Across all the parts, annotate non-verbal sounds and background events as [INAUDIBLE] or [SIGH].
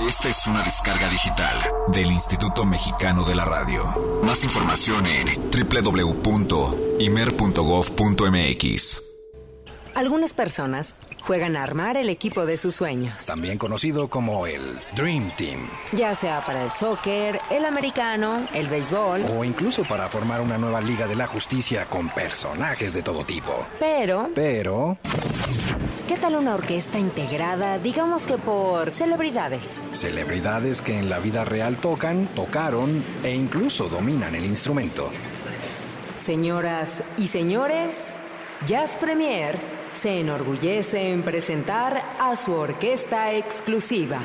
Esta es una descarga digital del Instituto Mexicano de la Radio. Más información en www.imer.gov.mx. Algunas personas juegan a armar el equipo de sus sueños. También conocido como el Dream Team. Ya sea para el soccer, el americano, el béisbol. O incluso para formar una nueva Liga de la Justicia con personajes de todo tipo. Pero... Pero... ¿Qué tal una orquesta integrada, digamos que por celebridades? Celebridades que en la vida real tocan, tocaron e incluso dominan el instrumento. Señoras y señores, Jazz Premier se enorgullece en presentar a su orquesta exclusiva.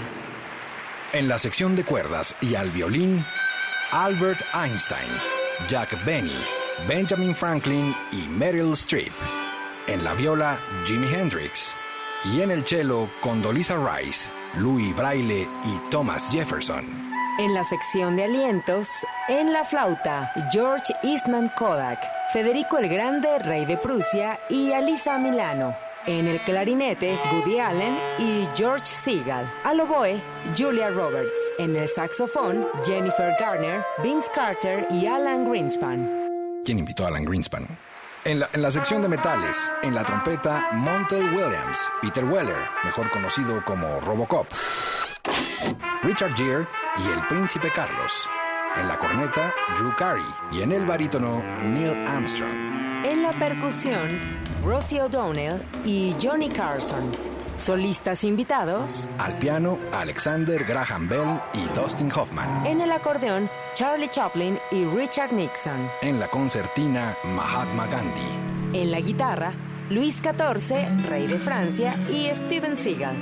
En la sección de cuerdas y al violín, Albert Einstein, Jack Benny, Benjamin Franklin y Meryl Streep. En la viola, Jimi Hendrix. Y en el cello, Condoleezza Rice, Louis Braille y Thomas Jefferson. En la sección de alientos, en la flauta, George Eastman Kodak, Federico el Grande, rey de Prusia, y Alisa Milano. En el clarinete, Woody Allen y George Segal. Al oboe, Julia Roberts. En el saxofón, Jennifer Garner, Vince Carter y Alan Greenspan. ¿Quién invitó a Alan Greenspan? En la, sección de metales, en la trompeta, Montel Williams, Peter Weller, mejor conocido como Robocop, Richard Gere y el Príncipe Carlos. En la corneta, Drew Carey y en el barítono, Neil Armstrong. En la percusión, Rosie O'Donnell y Johnny Carson. Solistas invitados. Al piano, Alexander Graham Bell y Dustin Hoffman. En el acordeón, Charlie Chaplin y Richard Nixon. En la concertina, Mahatma Gandhi. En la guitarra, Luis XIV, rey de Francia, y Steven Seagal.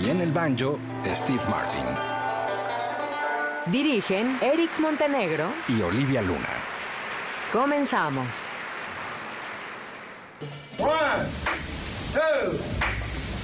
Y en el banjo, Steve Martin. Dirigen Eric Montenegro y Olivia Luna. Comenzamos. One, two.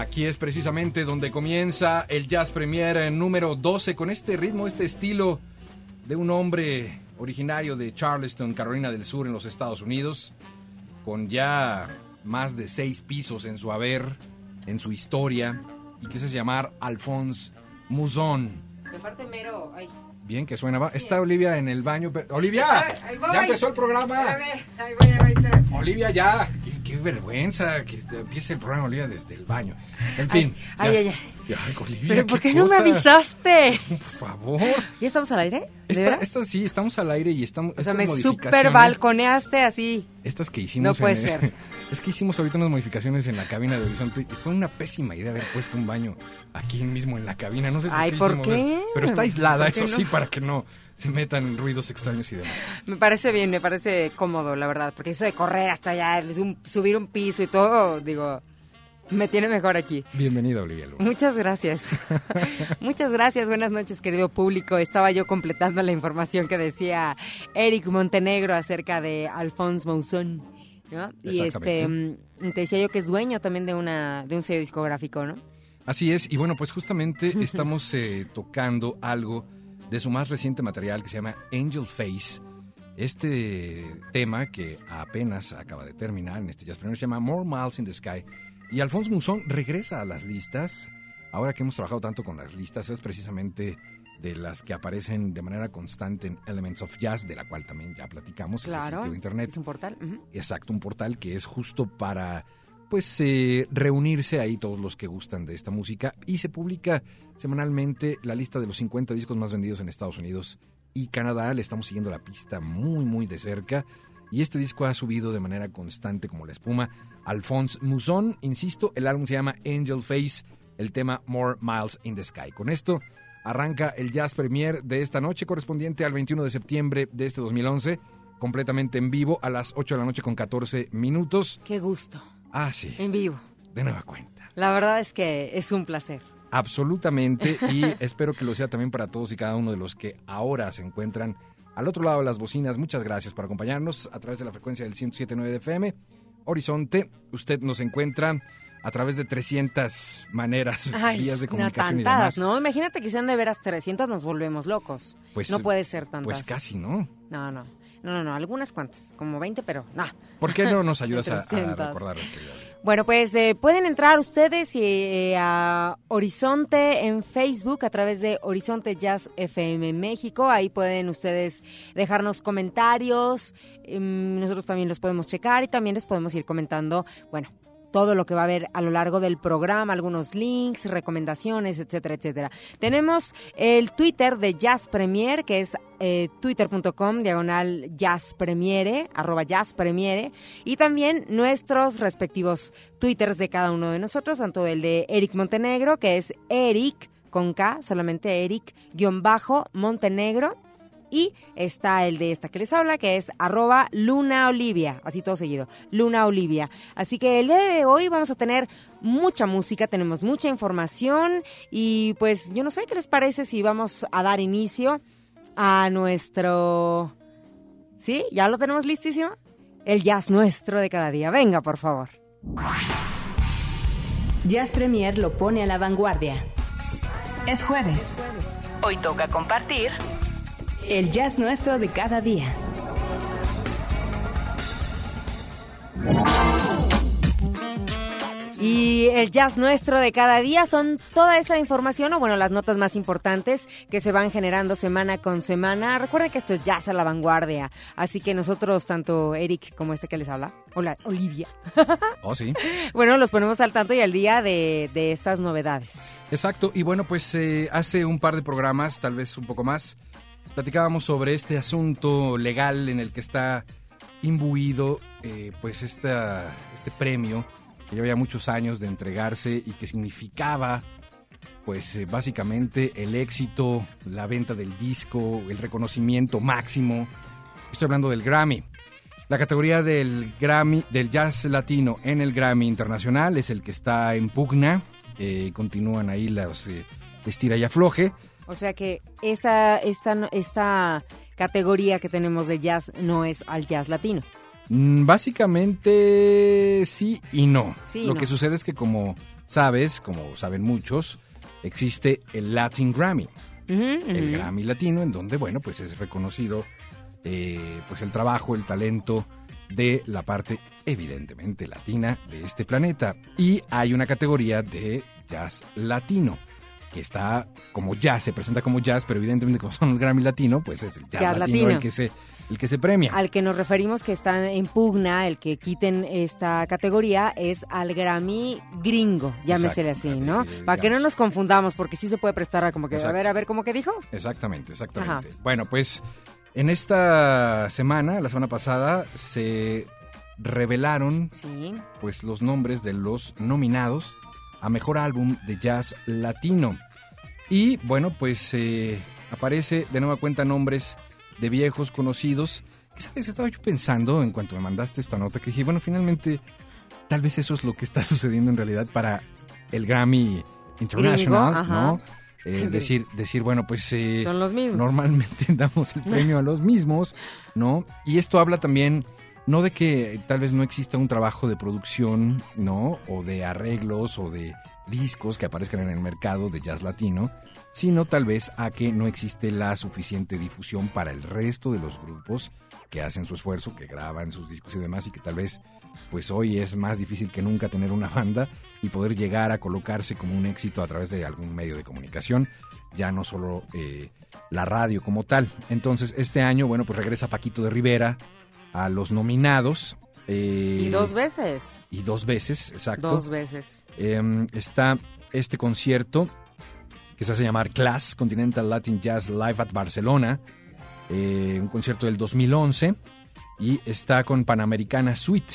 Aquí es precisamente donde comienza el Jazz Premier número 12 con este ritmo, este estilo de un hombre originario de Charleston, Carolina del Sur, en los Estados Unidos, con ya más de seis pisos en su haber, en su historia, y que se llamar Alphonse Mouzon. mero, Bien, que suena. Está Olivia en el baño. ¡Olivia! ¡Ya empezó el programa! Olivia, ya. Qué, vergüenza que empiece el programa, Olivia, desde el baño. En fin. Ay, ay, ay. Olivia, ¿Pero por qué, no me avisaste? Por favor. ¿Ya estamos al aire? Esta, sí, estamos al aire y estamos. O sea, me super balconeaste así. Estas que hicimos. No puede ser. [LAUGHS] Es que hicimos ahorita unas modificaciones en la cabina de Horizonte y fue una pésima idea haber puesto un baño aquí mismo en la cabina. No sé por Ay, qué. ¿por qué? Pero está aislada, eso sí, para que no se metan ruidos extraños y demás. Me parece bien, me parece cómodo, la verdad, porque eso de correr hasta allá, subir un piso y todo, digo, me tiene mejor aquí. Bienvenida, Olivia. Muchas gracias. [LAUGHS] Muchas gracias. Buenas noches, querido público. Estaba yo completando la información que decía Eric Montenegro acerca de Alphonse Mouzon. ¿no? Y este mm, te decía yo que es dueño también de una de un sello discográfico, ¿no? Así es, y bueno, pues justamente [LAUGHS] estamos eh, tocando algo de su más reciente material que se llama Angel Face. Este tema que apenas acaba de terminar en este jazz se llama More Miles in the Sky. Y Alfonso Musón regresa a las listas. Ahora que hemos trabajado tanto con las listas, es precisamente de las que aparecen de manera constante en Elements of Jazz, de la cual también ya platicamos. Claro, de internet. es un portal. Exacto, un portal que es justo para pues eh, reunirse ahí todos los que gustan de esta música y se publica semanalmente la lista de los 50 discos más vendidos en Estados Unidos y Canadá. Le estamos siguiendo la pista muy muy de cerca y este disco ha subido de manera constante como la espuma. Alphonse Mouzon, insisto, el álbum se llama Angel Face, el tema More Miles in the Sky. Con esto arranca el Jazz Premier de esta noche, correspondiente al 21 de septiembre de este 2011, completamente en vivo a las 8 de la noche con 14 minutos. Qué gusto. Ah, sí. En vivo. De nueva cuenta. La verdad es que es un placer. Absolutamente, y [LAUGHS] espero que lo sea también para todos y cada uno de los que ahora se encuentran al otro lado de las bocinas. Muchas gracias por acompañarnos a través de la frecuencia del 107.9 de FM. Horizonte, usted nos encuentra a través de 300 maneras, [LAUGHS] vías de comunicación no, tantas, ¿no? Imagínate que sean de veras 300, nos volvemos locos. Pues, no puede ser tantas. Pues casi, ¿no? No, no. No, no, no, algunas cuantas, como 20, pero no. ¿Por qué no nos [LAUGHS] ayudas a, recordar Bueno, pues eh, pueden entrar ustedes eh, a Horizonte en Facebook a través de Horizonte Jazz FM México. Ahí pueden ustedes dejarnos comentarios. Em, nosotros también los podemos checar y también les podemos ir comentando, bueno, todo lo que va a haber a lo largo del programa, algunos links, recomendaciones, etcétera, etcétera. Tenemos el Twitter de Jazz Premier, que es eh, twitter.com, diagonal Jazz Premiere, arroba Jazz Premiere, y también nuestros respectivos Twitters de cada uno de nosotros, tanto el de Eric Montenegro, que es Eric con K, solamente Eric, guion bajo, Montenegro, y está el de esta que les habla, que es arroba Luna Olivia, así todo seguido, Luna Olivia. Así que el día de hoy vamos a tener mucha música, tenemos mucha información y pues yo no sé qué les parece si vamos a dar inicio a nuestro... ¿Sí? ¿Ya lo tenemos listísimo? El jazz nuestro de cada día. Venga, por favor. Jazz Premier lo pone a la vanguardia. Es jueves. Hoy toca compartir el jazz nuestro de cada día. Y el jazz nuestro de cada día son toda esa información, o bueno, las notas más importantes que se van generando semana con semana. Recuerden que esto es jazz a la vanguardia, así que nosotros, tanto Eric como este que les habla, hola, Olivia. [LAUGHS] Oh, sí. bueno, los ponemos al tanto y al día de, estas novedades. Exacto, y bueno, pues eh, hace un par de programas, tal vez un poco más, platicábamos sobre este asunto legal en el que está imbuido eh, pues esta, este premio que lleva ya muchos años de entregarse y que significaba pues eh, básicamente el éxito, la venta del disco, el reconocimiento máximo. Estoy hablando del Grammy. La categoría del Grammy, del jazz latino en el Grammy Internacional es el que está en pugna. Eh, continúan ahí las estira y afloje. O sea que esta, esta, esta categoría que tenemos de jazz no es al jazz latino. Mm, básicamente sí y no. Lo que sucede es que como sabes, como saben muchos, existe el Latin Grammy, el. Grammy latino, en donde, bueno, pues es reconocido eh, pues el trabajo, el talento de la parte evidentemente latina de este planeta. Y hay una categoría de jazz latino que está como jazz, se presenta como jazz, pero evidentemente como son el Grammy latino, pues es el jazz, Jazz latino, latino. el que se el que se premia. Al que nos referimos que está en pugna, el que quiten esta categoría, es al Grammy gringo, llámesele así, ¿no? eh, Para que no nos confundamos, porque sí se puede prestar a como que, a ver, a ver, ¿cómo que dijo? Exactamente, exactamente. Ajá. Bueno, pues en esta semana, la semana pasada, se revelaron Sí. pues los nombres de los nominados a mejor álbum de jazz latino. Y bueno, pues eh, aparece de nueva cuenta nombres de viejos conocidos. Que sabes, estaba yo pensando en cuanto me mandaste esta nota que dije, bueno, finalmente tal vez eso es lo que está [LAUGHS] sucediendo en realidad para el Grammy International. ¿no? Eh, [LAUGHS] decir, decir, bueno, pues eh, Son los mismos. normalmente [LAUGHS] damos el premio a los mismos, ¿no? Y esto habla también no de que tal vez no exista un trabajo de producción, ¿no? O de arreglos o de discos que aparezcan en el mercado de jazz latino, sino tal vez a que no existe la suficiente difusión para el resto de los grupos que hacen su esfuerzo, que graban sus discos y demás y que tal vez pues hoy es más difícil que nunca tener una banda y poder llegar a colocarse como un éxito a través de algún medio de comunicación, ya no solo eh, la radio como tal. Entonces, este año, bueno, pues regresa Paquito de Rivera a los nominados. eh, Y dos veces. Y dos veces, exacto. Dos veces. Eh, está este concierto que se hace llamar Class Continental Latin Jazz Live at Barcelona, eh, un concierto del 2011, y está con Panamericana Suite,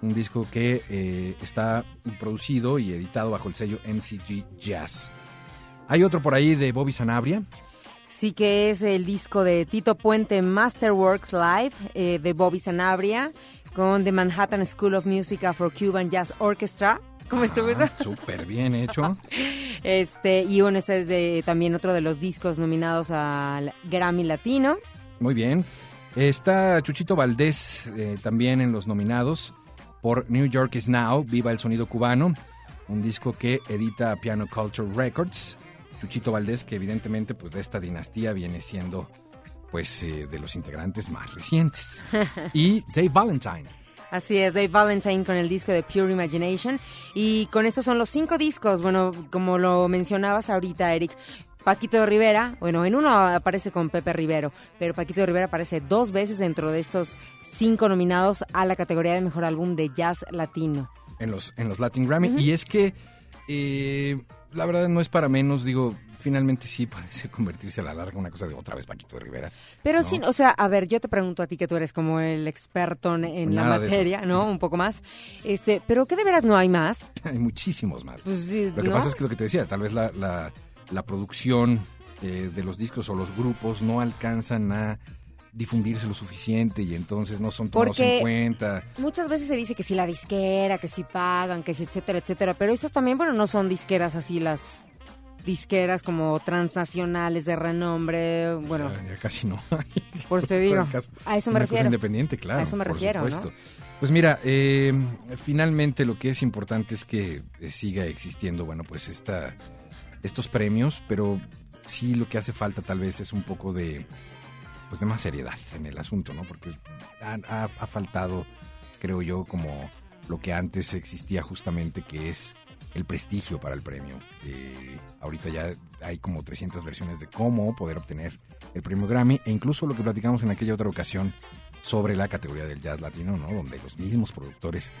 un disco que eh, está producido y editado bajo el sello MCG Jazz. Hay otro por ahí de Bobby Sanabria, Sí que es el disco de Tito Puente Masterworks Live eh, de Bobby Sanabria con The Manhattan School of Music for Cuban Jazz Orchestra. ¿Cómo estuvo eso? Ah, Súper bien hecho. [LAUGHS] Este, y bueno, este es de- también otro de los discos nominados al Grammy Latino. Muy bien. Está Chuchito Valdés eh, también en los nominados por New York is Now, Viva el Sonido Cubano, un disco que edita Piano Culture Records. Chuchito Valdés, que evidentemente pues de esta dinastía viene siendo pues eh, de los integrantes más recientes. [LAUGHS] Y Dave Valentine. Así es, Dave Valentine con el disco de Pure Imagination. Y con estos son los cinco discos. Bueno, como lo mencionabas ahorita, Eric. Paquito de Rivera, bueno, en uno aparece con Pepe Rivero, pero Paquito de Rivera aparece dos veces dentro de estos cinco nominados a la categoría de mejor álbum de jazz latino. en los, en los Latin Grammy. Y es que, eh, la verdad, no es para menos. Digo, finalmente sí [LAUGHS] puede ser convertirse a la larga una cosa de otra vez Paquito de Rivera. Pero ¿no? sí, o sea, a ver, yo te pregunto a ti que tú eres como el experto en, en la materia, ¿no? Un poco más. Este, pero ¿qué de veras no hay más? [LAUGHS] Hay muchísimos más. Pues, sí, Lo que ¿no? pasa es que lo que te decía, tal vez la, la, la producción eh, de los discos o los grupos no alcanzan a difundirse lo suficiente y entonces no son tomados Porque- en cuenta. Muchas veces se dice que si la disquera, que si pagan, que si etcétera, etcétera, pero esas también, bueno, no son disqueras así las disqueras como transnacionales de renombre, bueno, Ya, ya casi no hay. [LAUGHS] por eso te digo, caso. a eso me Una cosa refiero. independiente, claro. A eso me por refiero, ¿no? supuesto. Pues mira, eh, finalmente lo que es importante es que eh, siga existiendo, bueno, pues esta, estos premios, pero sí lo que hace falta tal vez es un poco de, pues de más seriedad en el asunto, ¿no? Porque ha, faltado, creo yo, como lo que antes existía justamente, que es el prestigio para el premio. Eh, ahorita ya hay como 300 versiones de cómo poder obtener el premio Grammy e incluso lo que platicamos en aquella otra ocasión sobre la categoría del jazz latino, ¿no? Donde los mismos productores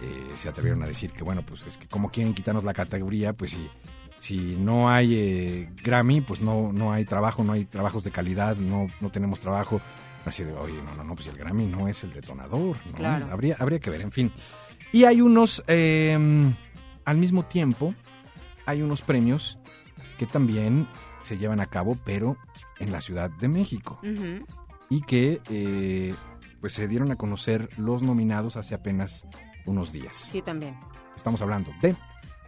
eh, se atrevieron a decir que, bueno, pues es que como quieren quitarnos la categoría, pues si, si no hay eh, Grammy, pues no, no hay trabajo, no hay trabajos de calidad, no, no tenemos trabajo. Así de, oye, no, no, no, pues el Grammy no es el detonador, ¿no? Claro. Habría, habría que ver, en fin. Y hay unos, eh, al mismo tiempo, hay unos premios que también se llevan a cabo, pero en la Ciudad de México y que eh, pues se dieron a conocer los nominados hace apenas unos días. Sí, también. Estamos hablando de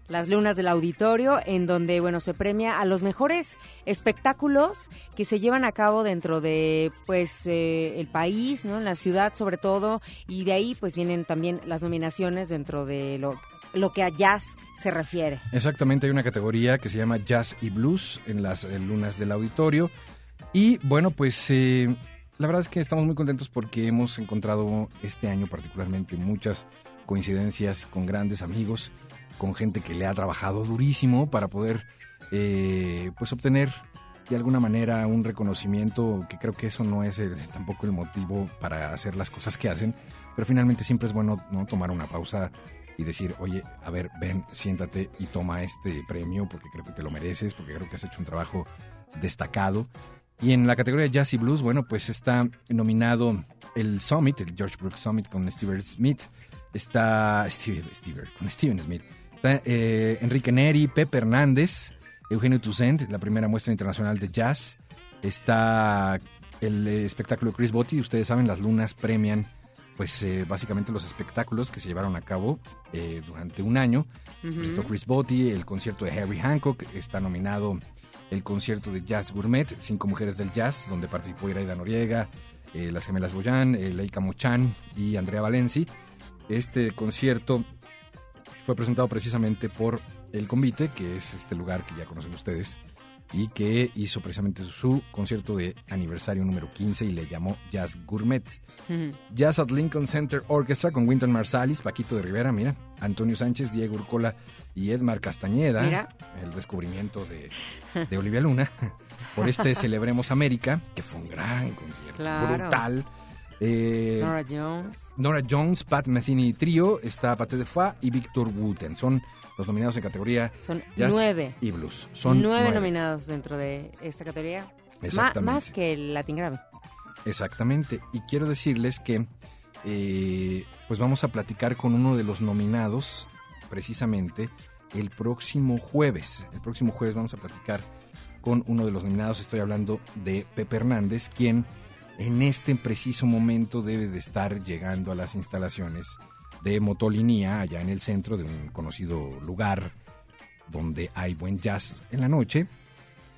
las lunas del auditorio, en donde, bueno, se premia a los mejores espectáculos que se llevan a cabo dentro de, pues, eh, el país, ¿no? En la ciudad, sobre todo, y de ahí, pues, vienen también las nominaciones dentro de lo, lo que a jazz se refiere. Exactamente, hay una categoría que se llama Jazz y Blues en las eh, lunas del auditorio. Y bueno, pues eh, la verdad es que estamos muy contentos porque hemos encontrado este año particularmente muchas coincidencias con grandes amigos, con gente que le ha trabajado durísimo para poder eh, pues obtener de alguna manera un reconocimiento que creo que eso no es el- tampoco el motivo para hacer las cosas que hacen, pero finalmente siempre es bueno no tomar una pausa y decir, oye, a ver, ven, siéntate y toma este premio porque creo que te lo mereces, porque creo que has hecho un trabajo destacado. Y en la categoría Jazz y Blues, bueno, pues está nominado el Summit, el George Brooks Summit con Steven Smith. Está Steve, Steve, con Steven Smith. Está eh, Enrique Neri, Pepe Hernández, Eugenio Toussaint, la primera muestra internacional de jazz. Está el eh, espectáculo de Chris Botti. Ustedes saben, las lunas premian, pues eh, básicamente los espectáculos que se llevaron a cabo eh, durante un año. Presentó Chris Botti, el concierto de Harry Hancock. Está nominado el concierto de Jazz Gourmet, Cinco Mujeres del Jazz, donde participó Iraida Noriega, eh, las gemelas Boyan, Leica Mochan y Andrea Valenci. Este concierto fue presentado precisamente por El Convite, que es este lugar que ya conocen ustedes, y que hizo precisamente su concierto de aniversario número 15 y le llamó Jazz Gourmet. Jazz at Lincoln Center Orchestra con Winton Marsalis, Paquito de Rivera, mira, Antonio Sánchez, Diego Urcola y Edmar Castañeda. Mira. El descubrimiento de, de Olivia Luna. [LAUGHS] Por este Celebremos América, que fue un gran concierto, Claro. brutal. Eh, Nora Jones. Nora Jones, Pat Metheny Trio, está Pate de Foix y Víctor Wooten. Son los nominados en categoría Son Jazz nueve. y Blues. Son nueve, nominados dentro de esta categoría. Exactamente. más que el Latin Grammy. Exactamente. Y quiero decirles que eh, pues vamos a platicar con uno de los nominados precisamente el próximo jueves. El próximo jueves vamos a platicar con uno de los nominados. Estoy hablando de Pepe Hernández, quien en este preciso momento debe de estar llegando a las instalaciones de Motolinía, allá en el centro de un conocido lugar donde hay buen jazz en la noche,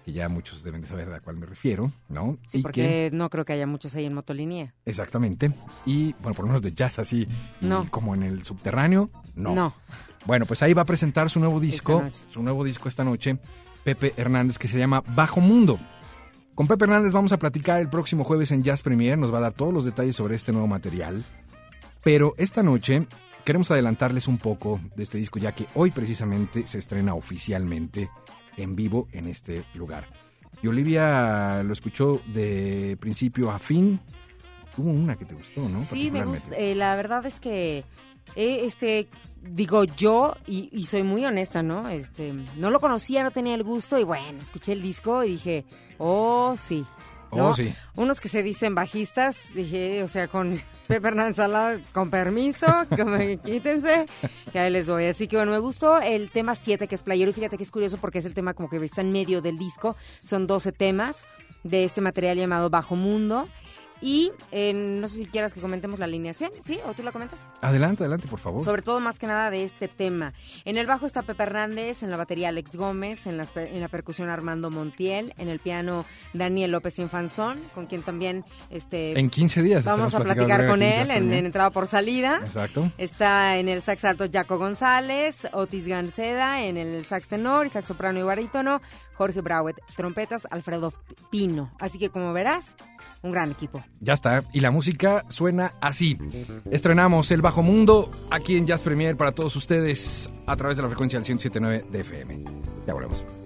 que ya muchos deben de saber a cuál me refiero, ¿no? Sí, Y que- porque no creo que haya muchos ahí en Motolinía. Exactamente. Y, bueno, por lo menos de jazz así, y No. como en el subterráneo, no. No. Bueno, pues ahí va a presentar su nuevo disco, su nuevo disco esta noche, Pepe Hernández, que se llama Bajo Mundo. Con Pepe Hernández vamos a platicar el próximo jueves en Jazz Premier, nos va a dar todos los detalles sobre este nuevo material. Pero esta noche queremos adelantarles un poco de este disco, ya que hoy precisamente se estrena oficialmente en vivo en este lugar. Y Olivia lo escuchó de principio a fin. Hubo una que te gustó, ¿no? Sí, me gusta. eh, la verdad es que, eh, este, digo yo, y, y soy muy honesta, ¿no? Este, no lo conocía, no tenía el gusto, y bueno, escuché el disco y dije, oh, sí. ¿no? Oh, sí. Unos que se dicen bajistas, dije, o sea, con [LAUGHS] Pepe Hernández con permiso, que me [LAUGHS] quítense, que ahí les doy. Así que bueno, me gustó el tema 7, que es playero, y fíjate que es curioso porque es el tema como que está en medio del disco, son 12 temas de este material llamado Bajo Mundo. Y eh, no sé si quieras que comentemos la alineación, ¿sí? ¿O tú la comentas? Adelante, adelante, por favor. Sobre todo, más que nada, de este tema. En el bajo está Pepe Hernández, en la batería Alex Gómez, en la, en la percusión Armando Montiel, en el piano Daniel López Infanzón, con quien también este, En 15 días. vamos a platicar con él en entrada por salida. Exacto. Está en el sax alto Jaco González, Otis Ganceda, en el sax tenor y sax soprano y barítono, Jorge Brauet, trompetas, Alfredo Pino. Así que como verás, un gran equipo. Ya está. Y la música suena así. Estrenamos El Bajo Mundo aquí en Jazz Premier para todos ustedes a través de la frecuencia del 107.9 de FM. Ya volvemos.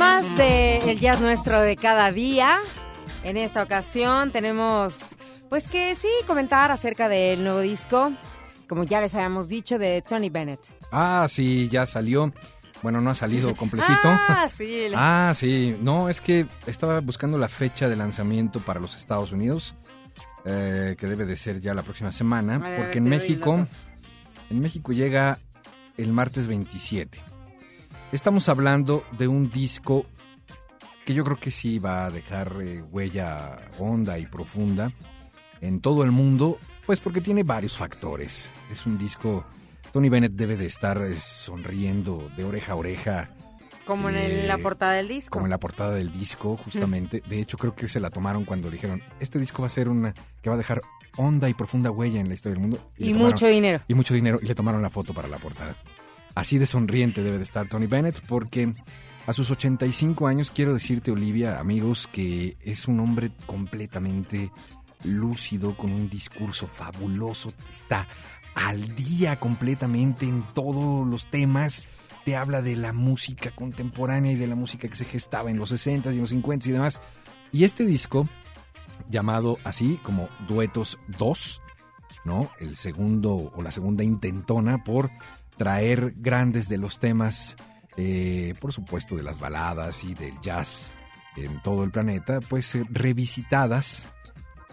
Más de el jazz nuestro de cada día. En esta ocasión tenemos, pues que sí, comentar acerca del nuevo disco, como ya les habíamos dicho, de Tony Bennett. Ah, sí, ya salió. Bueno, no ha salido [LAUGHS] completito. Ah, sí. Ah, sí. No, es que estaba buscando la fecha de lanzamiento para los Estados Unidos, eh, que debe de ser ya la próxima semana, ver, porque en México, en México llega el martes 27. Estamos hablando de un disco que yo creo que sí va a dejar eh, huella honda y profunda en todo el mundo, pues porque tiene varios factores. Es un disco, Tony Bennett debe de estar eh, sonriendo de oreja a oreja Como en eh, la portada del disco. como en la portada del disco, justamente. De hecho, creo que se la tomaron cuando le dijeron, este disco va a ser una que va a dejar honda y profunda huella en la historia del mundo. y tomaron- mucho dinero. Y mucho dinero, y le tomaron la foto para la portada. Así de sonriente debe de estar Tony Bennett, porque a sus 85 años, quiero decirte, Olivia, amigos, que es un hombre completamente lúcido, con un discurso fabuloso, está al día completamente en todos los temas, te habla de la música contemporánea y de la música que se gestaba en los 60s y en los 50s y demás. Y este disco, llamado así como Duetos 2, ¿no? El segundo o la segunda intentona por traer grandes de los temas, eh, por supuesto, de las baladas y del jazz en todo el planeta, pues eh, revisitadas,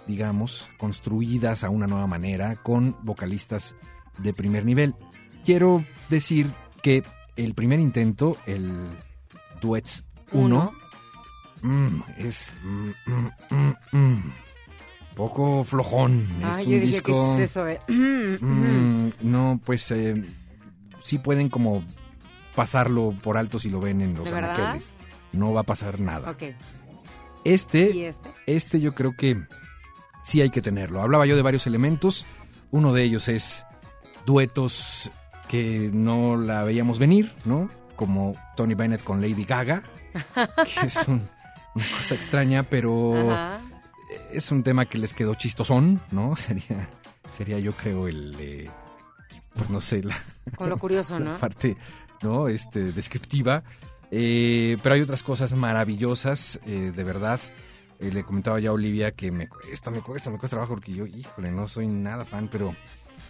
digamos, construidas a una nueva manera con vocalistas de primer nivel. Quiero decir que el primer intento, el Duets 1, Uno. es mm, mm, mm, mm, poco flojón. Ah, es yo un dije, disco... mm, Mm, no, pues eh, sí pueden como pasarlo por alto si lo ven en los anaqueles. No va a pasar nada. Ok. ¿Y Este, este? este yo creo que sí hay que tenerlo. Hablaba yo de varios elementos. Uno de ellos es duetos que no la veíamos venir, ¿no? Como Tony Bennett con Lady Gaga, que es [LAUGHS] un- una cosa extraña, pero Ajá. es un tema que les quedó chistosón, ¿no? [LAUGHS] Sería, sería yo creo el, eh, pues no sé, la, Con lo curioso, [LAUGHS] la ¿no? parte, ¿no? Este, descriptiva. Eh, pero hay otras cosas maravillosas, eh, de verdad. Eh, le comentaba ya a Olivia que me cuesta, me cuesta, me cuesta trabajo porque yo, híjole, no soy nada fan, pero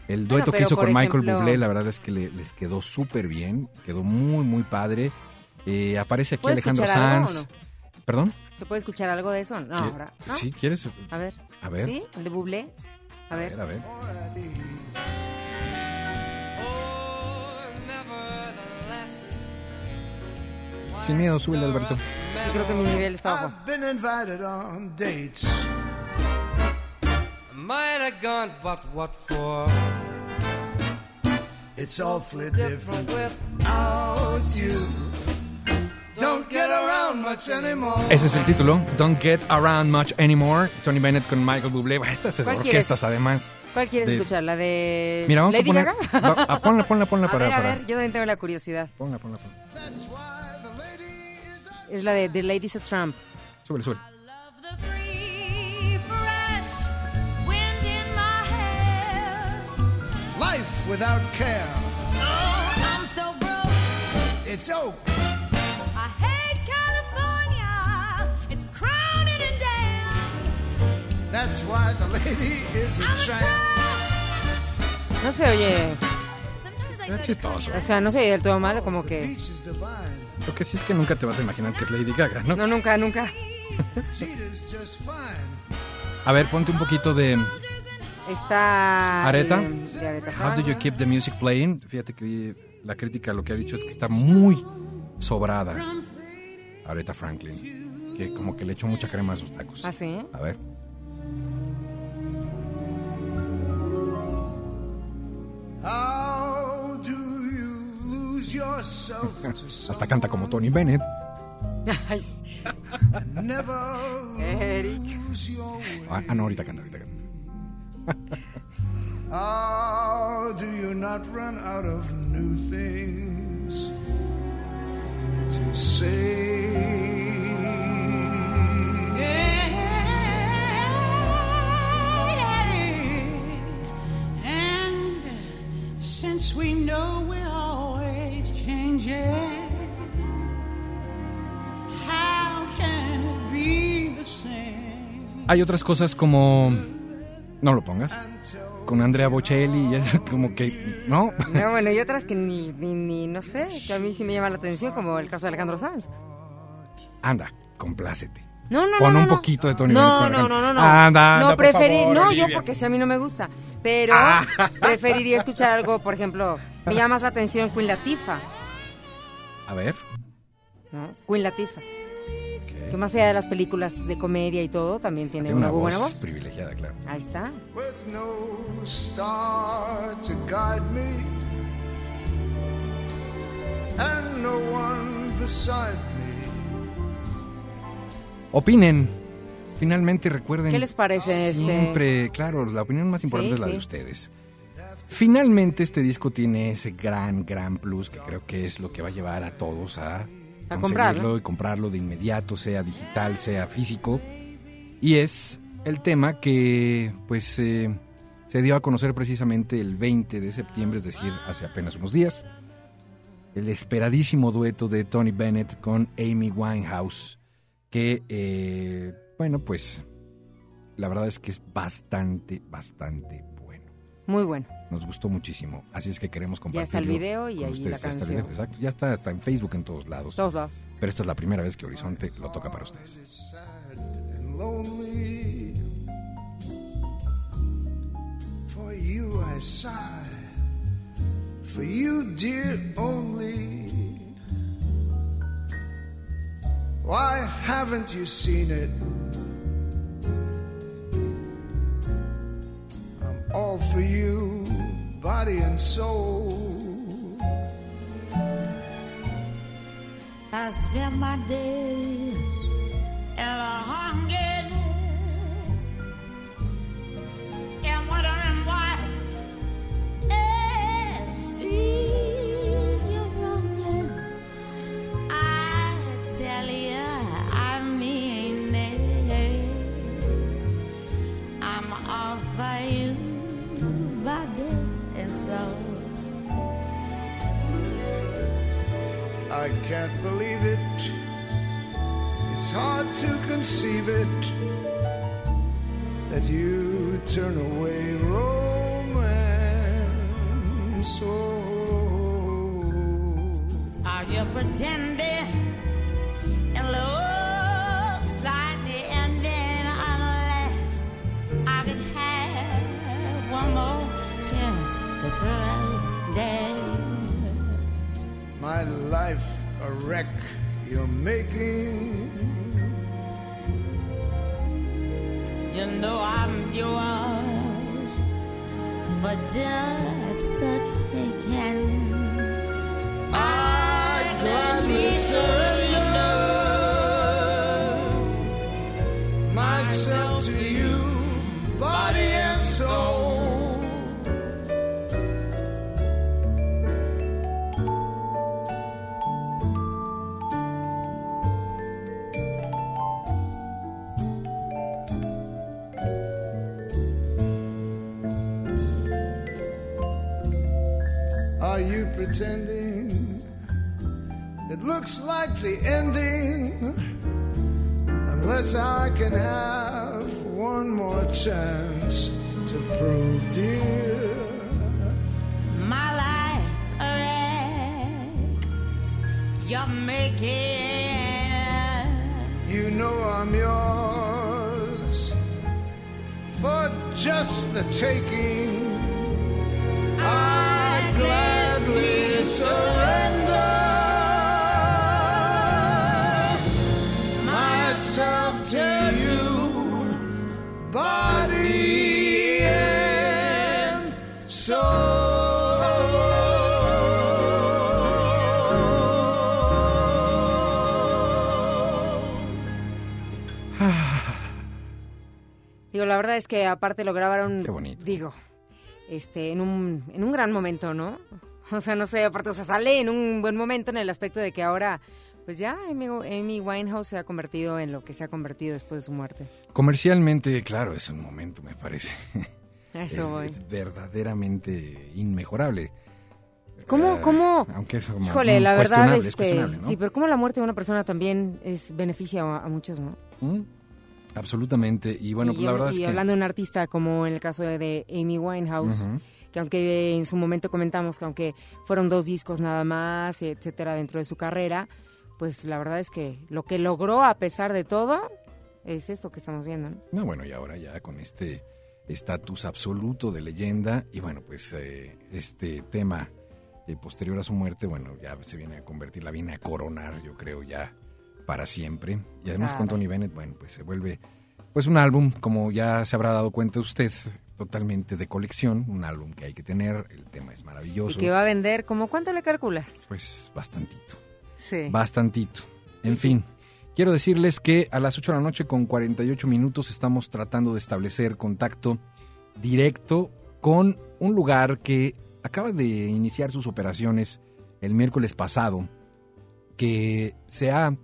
el dueto que pero hizo con Michael ejemplo- Bublé, la verdad es que le- les quedó súper bien, quedó muy, muy padre. Eh, aparece aquí ¿Puedes Alejandro Sanz. o ¿Perdón? ¿Se puede escuchar algo de eso? No, ¿Qui- ahora. ¿no? Sí, ¿quieres? A ver. A ver. ¿Sí? ¿El de Bublé? A A ver. ver, a ver. Sin miedo, súbele, Alberto. Sí, creo que mi nivel está bajo. I've been invited on dates. Might have gone, but what for? It's awfully different without you. Don't get around much anymore. Ese es el título. Don't Get Around Much Anymore. Tony Bennett con Michael Bublé. Estas ¿Cuál orquestas, además. ¿Cuál quieres de- escuchar? ¿La de Mira, vamos Lady a poner. Gaga? va- ah, ponla, ponla, ponla [LAUGHS] a para. ver, a para- ver, yo también tengo la curiosidad. Ponla, ponla, ponla. Es la de The Ladies of Trump. Súbele, súbele. Life without care. It's oak. That's why the lady is a tramp. No se oye, Era chistoso. o sea, no se oye del todo mal, como que... Lo que sí es que nunca te vas a imaginar que es Lady Gaga, ¿no? No, nunca, nunca. A ver, ponte un poquito de Está... Areta. sí, de How do you keep the music playing? Fíjate que la crítica lo que ha dicho es que está muy sobrada. Aretha Franklin, que como que le echó mucha crema a sus tacos. ¿Ah, sí? A ver. [LAUGHS] Hasta canta como Tony Bennett. Ay, [LAUGHS] Eric. Ah, ah, no, ahorita canta, ahorita canta. [LAUGHS] How do you not run out of new things to say? Hay otras cosas como... No lo pongas. Con Andrea Bocelli y es [LAUGHS] como que... No. No, bueno, y otras que ni, ni, ni, no sé, que a mí sí me llama la atención, como el caso de Alejandro Sanz. Anda, complácete. No, no, Pon no, un no. poquito de Tony no, Bennett No, no, no, no. Anda, anda, no, por preferí, favor, no, yo porque si a mí no me gusta. Pero Ah. [LAUGHS] preferiría escuchar algo, por ejemplo, me llama más la atención Queen Latifah. A ver. ¿no? Queen Latifah. Que más allá de las películas de comedia y todo, también tiene, Tiene una, una muy buena voz voz. privilegiada, claro. Ahí está. With no star to guide me and no one beside me. Opinen. Finalmente recuerden. ¿Qué les parece este? Siempre, claro, la opinión más importante Sí, es la de ustedes. Finalmente este disco tiene ese gran, gran plus que creo que es lo que va a llevar a todos a, A comprarlo. y comprarlo de inmediato, sea digital, sea físico. Y es el tema que pues eh, se dio a conocer precisamente el 20 de septiembre, es decir, hace apenas unos días. El esperadísimo dueto de Tony Bennett con Amy Winehouse, que, eh, bueno, pues la verdad es que es bastante, bastante. Muy bueno. Nos gustó muchísimo, así es que queremos Ya compartirlo. está el video y con ahí ustedes. la Ya está el canción. video, exacto. Ya está, está en Facebook en todos lados. Todos lados. Pero esta es la primera vez que Horizonte lo toca para ustedes. For you I sigh, for you, dear, only. Why haven't you seen it? All for you, body and soul. I spend my days in a hunger I can't believe it. It's hard to conceive it that you turn away romance. Oh, Are you pretending? It looks like the ending unless I could have one more chance to pretend. my life a wreck you're making. You know I'm yours for just the taking. Pretending? It looks like the ending. Unless I can have one more chance to prove, dear. My life a wreck. You're making it. You know I'm yours for just the taking. I'd gladly surrender myself to you, body and soul. [SIGHS] Digo, la verdad es que aparte lo grabaron, Qué bonito. digo, este, en un, en un gran momento, ¿no? [LAUGHS] O sea, no sé, aparte, o sea, sale en un buen momento en el aspecto de que ahora, pues ya Amy, Amy Winehouse se ha convertido en lo que se ha convertido después de su muerte. Comercialmente, claro, es un momento, me parece. [LAUGHS] Eso voy. Es verdaderamente inmejorable. ¿Cómo, Eh, cómo? Aunque es como, Híjole, la verdad, es este, cuestionable, ¿no? sí, pero como la muerte de una persona también es beneficia a, a muchos, ¿no? Mm, Absolutamente. Y bueno, y, pues la verdad y es que... hablando de un artista como en el caso de, Amy Winehouse, Ujú. Que aunque en su momento comentamos que aunque fueron dos discos nada más, etcétera, dentro de su carrera, pues la verdad es que lo que logró a pesar de todo es esto que estamos viendo, ¿no? No, bueno, y ahora ya con este estatus absoluto de leyenda y bueno, pues eh, este tema eh, posterior a su muerte, bueno, ya se viene a convertir, la viene a coronar, yo creo, ya para siempre. Y además con. Tony Bennett, bueno, pues se vuelve pues un álbum, como ya se habrá dado cuenta usted, totalmente de colección, un álbum que hay que tener, el tema es Y maravilloso. que va a vender, ¿como cuánto le calculas? Pues bastantito. Sí. Bastantito. En fin, quiero decirles que a las 8 de la noche con 48 minutos estamos tratando de establecer contacto directo con un lugar que acaba de iniciar sus operaciones el miércoles pasado, que se ha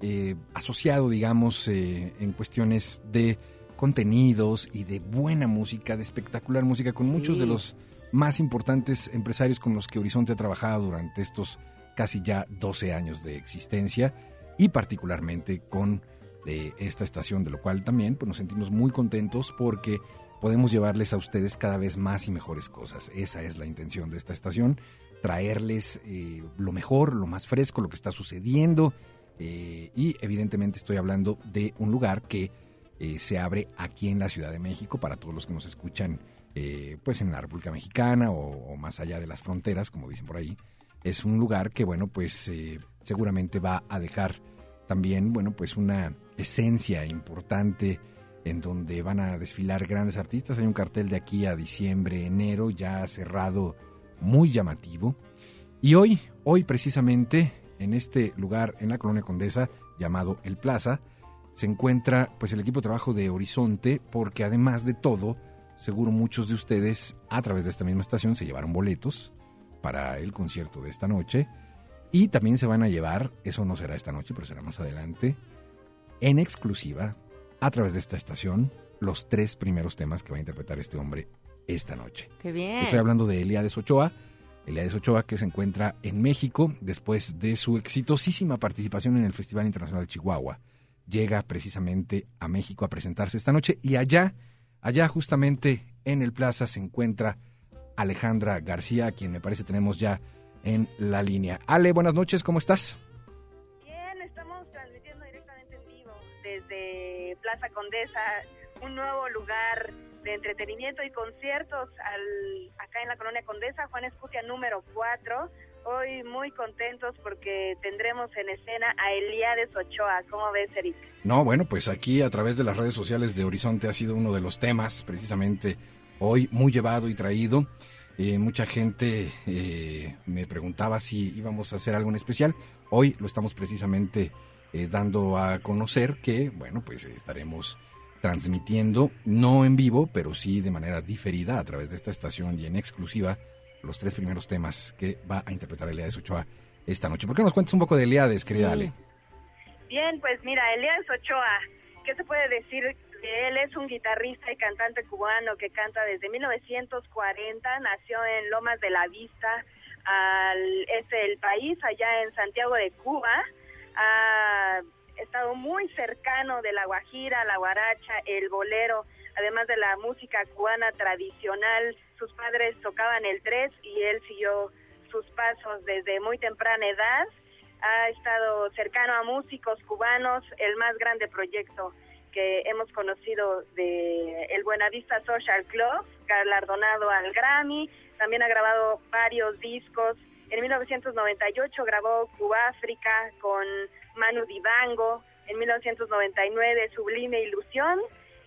eh, asociado, digamos, eh, en cuestiones de contenidos y de buena música, de espectacular música, con Sí. muchos de los más importantes empresarios con los que Horizonte ha trabajado durante estos casi ya 12 años de existencia y particularmente con eh, esta estación, de lo cual también pues, nos sentimos muy contentos porque podemos llevarles a ustedes cada vez más y mejores cosas. Esa es la intención de esta estación, traerles eh, lo mejor, lo más fresco, lo que está sucediendo eh, y evidentemente estoy hablando de un lugar que eh, se abre aquí en la Ciudad de México para todos los que nos escuchan eh, pues en la República Mexicana o, más allá de las fronteras, como dicen por ahí. Es un lugar que, bueno, pues eh, seguramente va a dejar también, bueno, pues una esencia importante en donde van a desfilar grandes artistas. Hay un cartel de aquí a diciembre, enero, ya cerrado, muy llamativo. Y hoy, hoy precisamente, en este lugar, en la Colonia Condesa, llamado El Plaza, se encuentra pues el equipo de trabajo de Horizonte, porque además de todo, seguro muchos de ustedes a través de esta misma estación se llevaron boletos para el concierto de esta noche y también se van a llevar, eso no será esta noche, pero será más adelante, en exclusiva, a través de esta estación, los tres primeros temas que va a interpretar este hombre esta noche. Qué bien. Estoy hablando de Eliades Ochoa. Eliades Ochoa que se encuentra en México después de su exitosísima participación en el Festival Internacional de Chihuahua. Llega precisamente a México a presentarse esta noche y allá, allá justamente en el plaza se encuentra Alejandra García, a quien me parece tenemos ya en la línea. Ale, buenas noches, ¿cómo estás? Bien, estamos transmitiendo directamente en vivo desde Plaza Condesa, un nuevo lugar de entretenimiento y conciertos al, acá en la colonia Condesa, Juan Escutia número 4. Hoy muy contentos porque tendremos en escena a Eliades Ochoa. ¿Cómo ves, Eric? No, bueno, pues aquí a través de las redes sociales de Horizonte ha sido uno de los temas precisamente hoy muy llevado y traído. Eh, mucha gente eh, me preguntaba si íbamos a hacer algo en especial. Hoy lo estamos precisamente eh, dando a conocer que, bueno, pues estaremos transmitiendo, no en vivo, pero sí de manera diferida a través de esta estación y en exclusiva los tres primeros temas que va a interpretar Eliades Ochoa esta noche. ¿Por qué no nos cuentas un poco de Eliades, querida Ale? Bien, pues mira, Eliades Ochoa, ¿qué se puede decir de él? Es un guitarrista y cantante cubano que canta desde 1940, nació en Lomas de la Vista, al este del país, allá en Santiago de Cuba. Ha estado muy cercano de la guajira, la guaracha, el bolero, además de la música cubana tradicional. Sus padres tocaban el tres y él siguió sus pasos desde muy temprana edad. Ha estado cercano a músicos cubanos, el más grande proyecto que hemos conocido de el Buenavista Social Club, galardonado al Grammy, también ha grabado varios discos. En 1998 grabó África con Manu Dibango, en 1999 Sublime Ilusión.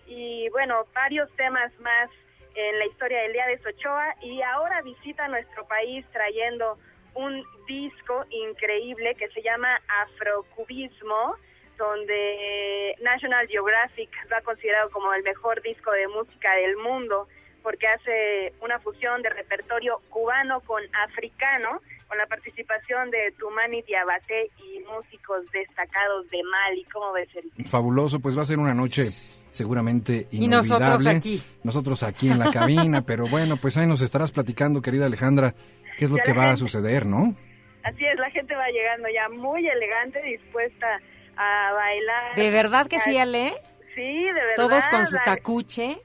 Y bueno, varios temas más en la historia de Eliades Ochoa y ahora visita nuestro país trayendo un disco increíble que se llama Afrocubismo, donde National Geographic lo ha considerado como el mejor disco de música del mundo porque hace una fusión de repertorio cubano con africano, con la participación de Tumani Diabate y músicos destacados de Mali. ¿Cómo ves, Eric? Fabuloso, pues va a ser una noche seguramente inolvidable. Y nosotros aquí. Nosotros aquí en la [LAUGHS] cabina, pero bueno, pues ahí nos estarás platicando, querida Alejandra, qué es lo Ya que va a suceder, ¿no? Así es, la gente va llegando ya muy elegante, dispuesta a bailar. ¿De verdad que sí, Ale? Sí, de verdad. Todos con su tacuche.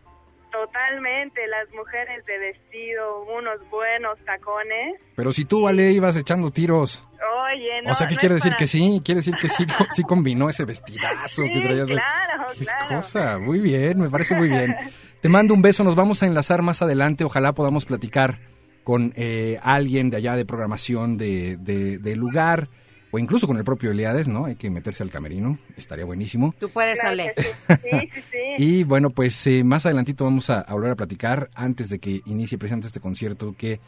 Totalmente, las mujeres de vestido, unos buenos tacones. Pero si tú, Ale, ibas echando tiros. Oye, no. o sea, ¿qué no quiere decir para- que sí? Quiere decir que sí, sí combinó ese vestidazo Sí, que traías. claro, Qué claro. cosa, muy bien, me parece muy bien. Te mando un beso, nos vamos a enlazar más adelante, ojalá podamos platicar con eh, alguien de allá de programación de, lugar, o incluso con el propio Eliades, ¿no? Hay que meterse al camerino, estaría buenísimo. Tú puedes, Claro Ale. que sí, sí, sí, sí. [LAUGHS] Y bueno, pues eh, más adelantito vamos a, a volver a platicar antes de que inicie precisamente este concierto que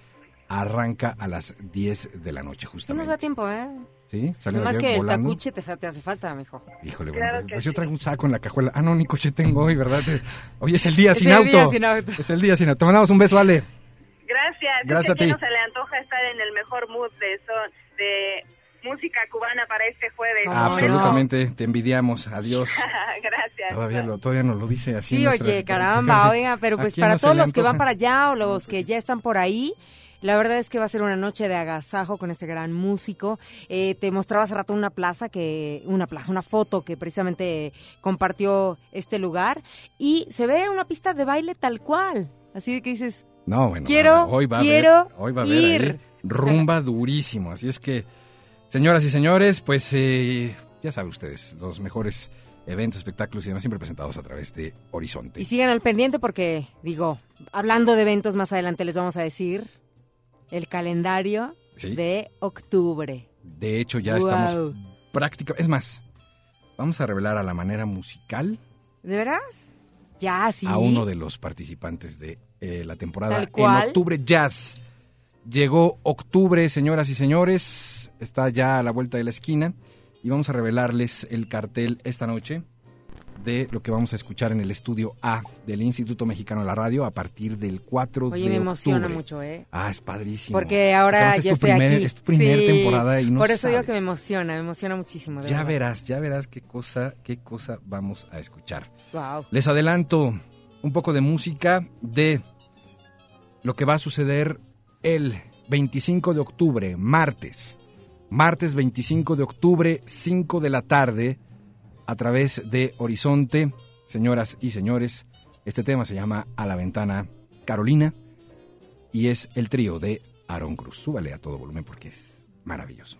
arranca a las 10 de la noche Sí nos justamente. da tiempo, ¿eh? ¿Sí? Salió ayer que el volando. tacuche te, te hace falta, mijo. Híjole, Claro bueno, pues yo sí. traigo un saco en la cajuela. Ah, no, ni coche tengo hoy, ¿verdad? Hoy es el día Es sin el auto. día sin auto. Es el día sin auto. Te mandamos un beso, Ale. Gracias. Gracias Es que a ti. no se le antoja estar en el mejor mood de, son, de música cubana para este jueves. ¿Cómo no? Absolutamente, te envidiamos. Adiós. [LAUGHS] Gracias. Todavía, lo, todavía nos lo dice así. Sí, nuestra- oye, caramba, oiga, pero ¿A pues para no todos los que van para allá o los que ya están por ahí, la verdad es que va a ser una noche de agasajo con este gran músico. Eh, te mostraba hace rato una plaza que, una plaza, una foto que precisamente compartió este lugar y se ve una pista de baile tal cual. Así que dices, No, bueno. Quiero, hoy va quiero a haber, hoy va a haber ahí ir. rumba durísimo. Así es que, señoras y señores, pues eh, ya saben ustedes, los mejores eventos, espectáculos y demás siempre presentados a través de Horizonte. y sigan al pendiente porque, digo, hablando de eventos más adelante les vamos a decir el calendario Sí. de octubre. De hecho, ya Wow. estamos prácticamente... Es más, vamos a revelar a la manera musical ¿De veras? Ya, sí. a uno de los participantes de eh, la temporada en octubre jazz. Llegó octubre, señoras y señores, está ya a la vuelta de la esquina y vamos a revelarles el cartel esta noche de lo que vamos a escuchar en el estudio A del Instituto Mexicano de la Radio a partir del 4 Oye, de me emociona octubre. mucho, ¿eh? Ah, es padrísimo. Porque ahora es ya tu estoy primer- aquí. Es tu primera Sí, temporada y no Por eso digo que me emociona, me emociona muchísimo. de Ya verdad. verás, ya verás qué cosa, qué cosa vamos a escuchar. Wow. Les adelanto un poco de música de lo que va a suceder el 25 de octubre, martes. Martes 25 de octubre, 5 de la tarde, a través de Horizonte. Señoras y señores, este tema se llama A la ventana Carolina y es el trío de Aaron Cruz. Súbale a todo volumen porque es maravilloso.